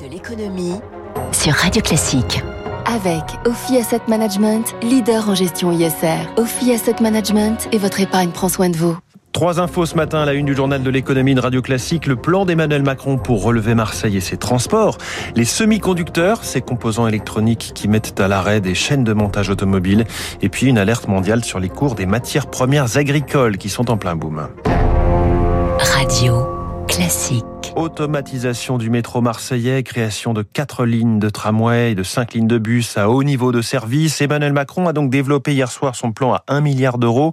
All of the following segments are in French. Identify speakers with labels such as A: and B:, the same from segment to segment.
A: de l'économie sur Radio Classique. Avec Ophi Asset Management, leader en gestion ISR. Ophi Asset Management et votre épargne prend soin de vous.
B: Trois infos ce matin à la une du journal de l'économie de Radio Classique. Le plan d'Emmanuel Macron pour relever Marseille et ses transports. Les semi-conducteurs, ces composants électroniques qui mettent à l'arrêt des chaînes de montage automobile. Et puis une alerte mondiale sur les cours des matières premières agricoles qui sont en plein boom.
A: Radio Classique.
B: Automatisation du métro marseillais, création de quatre lignes de tramway et de cinq lignes de bus à haut niveau de service. Emmanuel Macron a donc développé hier soir son plan à 1 milliard d'euros,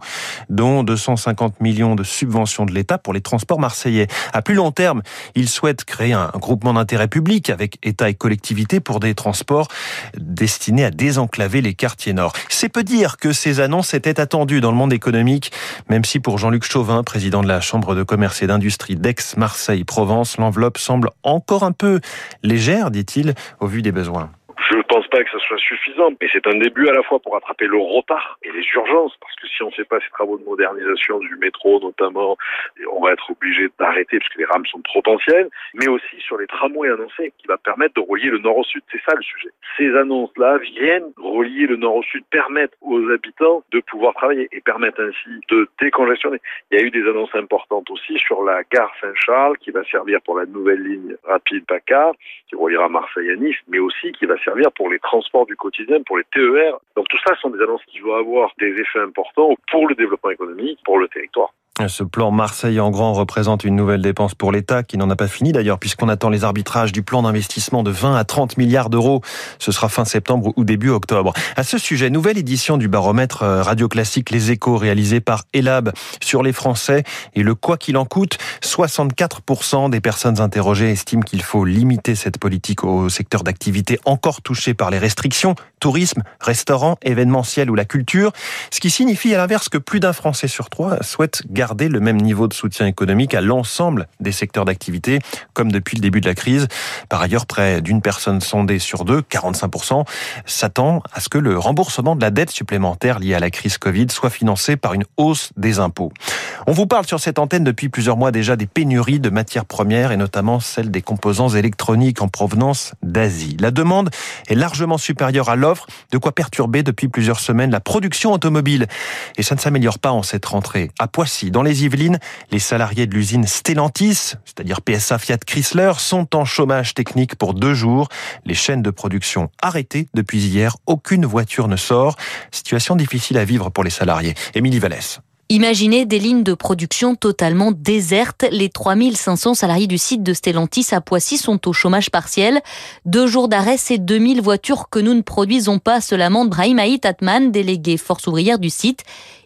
B: dont 250 millions de subventions de l'État pour les transports marseillais. À plus long terme, il souhaite créer un groupement d'intérêt public avec État et collectivités pour des transports destinés à désenclaver les quartiers nord. C'est peu dire que ces annonces étaient attendues dans le monde économique, même si pour Jean-Luc Chauvin, président de la Chambre de commerce et d'industrie d'Aix-Marseille-Provence, l'enveloppe semble encore un peu légère, dit-il, au vu des besoins.
C: Je ne pense pas que ce soit suffisant, mais c'est un début à la fois pour attraper le retard et les urgences, parce que si on ne fait pas ces travaux de modernisation du métro notamment, on va être obligé d'arrêter parce que les rames sont trop anciennes, mais aussi sur les tramways annoncés, qui va permettre de relier le nord au sud. C'est ça le sujet. Ces annonces-là viennent relier le nord au sud, permettent aux habitants de pouvoir travailler et permettent ainsi de décongestionner. Il y a eu des annonces importantes aussi sur la gare Saint-Charles, qui va servir pour la nouvelle ligne rapide PACA, qui reliera Marseille à Nice, mais aussi qui va servir pour les transports du quotidien, pour les TER. Donc tout ça sont des annonces qui vont avoir des effets importants pour le développement économique, pour le territoire.
B: Ce plan Marseille en grand représente une nouvelle dépense pour l'État qui n'en a pas fini d'ailleurs puisqu'on attend les arbitrages du plan d'investissement de 20 à 30 milliards d'euros. Ce sera fin septembre ou début octobre. À ce sujet, nouvelle édition du baromètre euh, radio classique Les Échos réalisé par Elab sur les Français et le quoi qu'il en coûte. 64% des personnes interrogées estiment qu'il faut limiter cette politique au secteur d'activité encore touché par les restrictions, tourisme, restaurant, événementiel ou la culture. Ce qui signifie à l'inverse que plus d'un Français sur trois souhaite garder garder le même niveau de soutien économique à l'ensemble des secteurs d'activité, comme depuis le début de la crise. Par ailleurs, près d'une personne sondée sur deux, 45%, s'attend à ce que le remboursement de la dette supplémentaire liée à la crise Covid soit financé par une hausse des impôts. On vous parle sur cette antenne depuis plusieurs mois déjà des pénuries de matières premières et notamment celles des composants électroniques en provenance d'Asie. La demande est largement supérieure à l'offre, de quoi perturber depuis plusieurs semaines la production automobile. Et ça ne s'améliore pas en cette rentrée. À Poissy, dans les Yvelines, les salariés de l'usine Stellantis, c'est-à-dire PSA Fiat Chrysler, sont en chômage technique pour deux jours. Les chaînes de production arrêtées depuis hier. Aucune voiture ne sort. Situation difficile à vivre pour les salariés. Émilie Vallès.
D: Imaginez des lignes de production totalement désertes. Les 3500 salariés du site de Stellantis à Poissy sont au chômage partiel. Deux jours d'arrêt, c'est 2000 voitures que nous ne produisons pas, se lamente Brahim Atman, délégué force ouvrière du site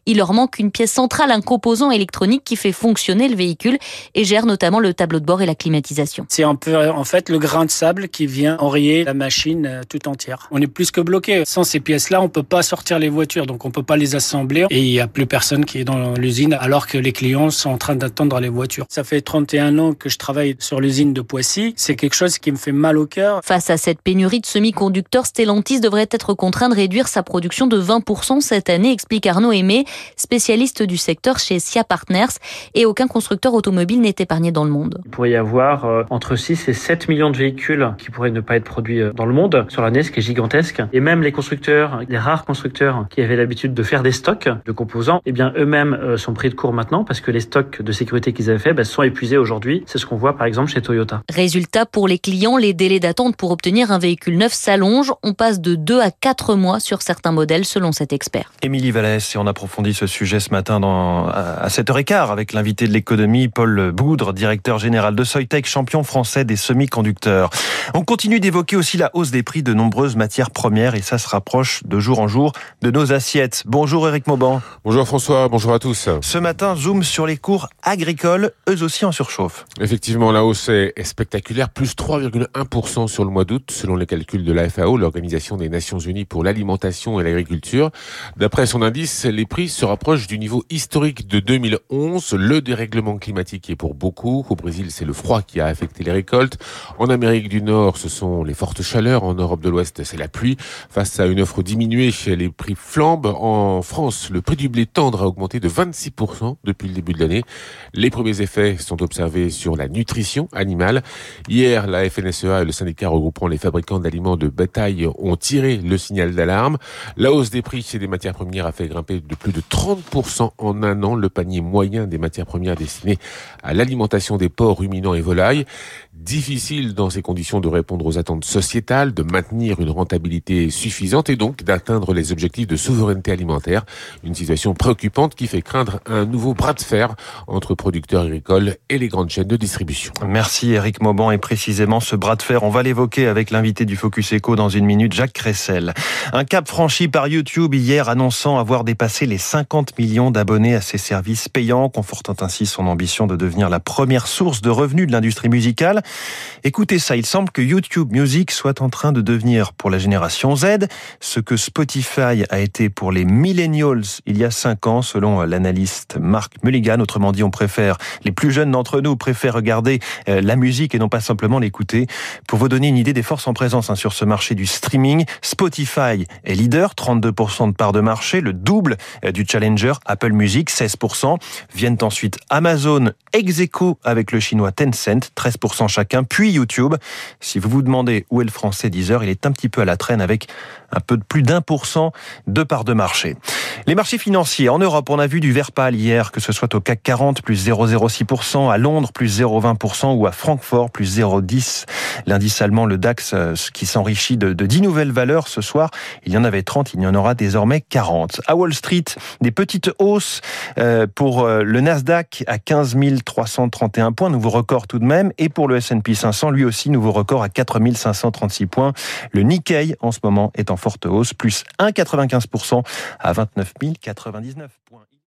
D: il leur manque une pièce centrale, un composant électronique qui fait fonctionner le véhicule et gère notamment le tableau de bord et la climatisation.
E: C'est un peu en fait le grain de sable qui vient enrayer la machine euh, tout entière. On est plus que bloqué. Sans ces pièces-là, on peut pas sortir les voitures, donc on peut pas les assembler et il y a plus personne qui est dans l'usine alors que les clients sont en train d'attendre les voitures. Ça fait 31 ans que je travaille sur l'usine de Poissy. C'est quelque chose qui me fait mal au cœur.
D: Face à cette pénurie de semi-conducteurs, Stellantis devrait être contraint de réduire sa production de 20% cette année, explique Arnaud Aimé spécialiste du secteur chez SIA Partners, et aucun constructeur automobile n'est épargné dans le monde.
F: Il pourrait y avoir euh, entre 6 et 7 millions de véhicules qui pourraient ne pas être produits euh, dans le monde sur l'année, ce qui est gigantesque. Et même les constructeurs, les rares constructeurs qui avaient l'habitude de faire des stocks de composants, eh bien eux-mêmes euh, sont pris de court maintenant parce que les stocks de sécurité qu'ils avaient fait ben, sont épuisés aujourd'hui. C'est ce qu'on voit par exemple chez Toyota.
D: Résultat, pour les clients, les délais d'attente pour obtenir un véhicule neuf s'allongent. On passe de 2 à 4 mois sur certains modèles selon cet expert.
B: Émilie Vallès, et on approfondit ce sujet ce matin dans, à 7h15 avec l'invité de l'économie, Paul Boudre, directeur général de Soitec, champion français des semi-conducteurs. On continue d'évoquer aussi la hausse des prix de nombreuses matières premières et ça se rapproche de jour en jour de nos assiettes. Bonjour Eric Mauban.
G: Bonjour François, bonjour à tous.
B: Ce matin, zoom sur les cours agricoles, eux aussi en surchauffe.
G: Effectivement, la hausse est spectaculaire, plus 3,1% sur le mois d'août, selon les calculs de la FAO, l'Organisation des Nations Unies pour l'alimentation et l'agriculture. D'après son indice, les prix se rapproche du niveau historique de 2011. Le dérèglement climatique est pour beaucoup. Au Brésil, c'est le froid qui a affecté les récoltes. En Amérique du Nord, ce sont les fortes chaleurs. En Europe de l'Ouest, c'est la pluie. Face à une offre diminuée, les prix flambent. En France, le prix du blé tendre a augmenté de 26% depuis le début de l'année. Les premiers effets sont observés sur la nutrition animale. Hier, la FNSEA et le syndicat regroupant les fabricants d'aliments de bétail ont tiré le signal d'alarme. La hausse des prix chez des matières premières a fait grimper de plus de 30% en un an le panier moyen des matières premières destinées à l'alimentation des porcs, ruminants et volailles. Difficile dans ces conditions de répondre aux attentes sociétales, de maintenir une rentabilité suffisante et donc d'atteindre les objectifs de souveraineté alimentaire. Une situation préoccupante qui fait craindre un nouveau bras de fer entre producteurs agricoles et les grandes chaînes de distribution.
B: Merci Eric Mauban et précisément ce bras de fer, on va l'évoquer avec l'invité du Focus Echo dans une minute, Jacques Cressel. Un cap franchi par YouTube hier annonçant avoir dépassé les 50 millions d'abonnés à ses services payants, confortant ainsi son ambition de devenir la première source de revenus de l'industrie musicale. Écoutez ça, il semble que YouTube Music soit en train de devenir pour la génération Z ce que Spotify a été pour les millennials il y a 5 ans, selon l'analyste Mark Mulligan. Autrement dit, on préfère, les plus jeunes d'entre nous préfèrent regarder euh, la musique et non pas simplement l'écouter. Pour vous donner une idée des forces en présence hein, sur ce marché du streaming, Spotify est leader, 32% de part de marché, le double euh, du challenger Apple Music, 16%. Viennent ensuite Amazon, Execo avec le chinois Tencent, 13% chacun, puis YouTube. Si vous vous demandez où est le français Deezer, il est un petit peu à la traîne avec un peu plus d'un pour cent de part de marché. Les marchés financiers en Europe, on a vu du vert pâle hier, que ce soit au CAC 40 plus 0,06%, à Londres plus 0,20% ou à Francfort plus 0,10%. L'indice allemand, le DAX, euh, qui s'enrichit de, de 10 nouvelles valeurs ce soir, il y en avait 30, il y en aura désormais 40. À Wall Street, des petites hausses euh, pour euh, le Nasdaq à 15 331 points, nouveau record tout de même, et pour le S&P 500, lui aussi nouveau record à 4 536 points. Le Nikkei en ce moment est en forte hausse, plus 1,95% à 29 099 points.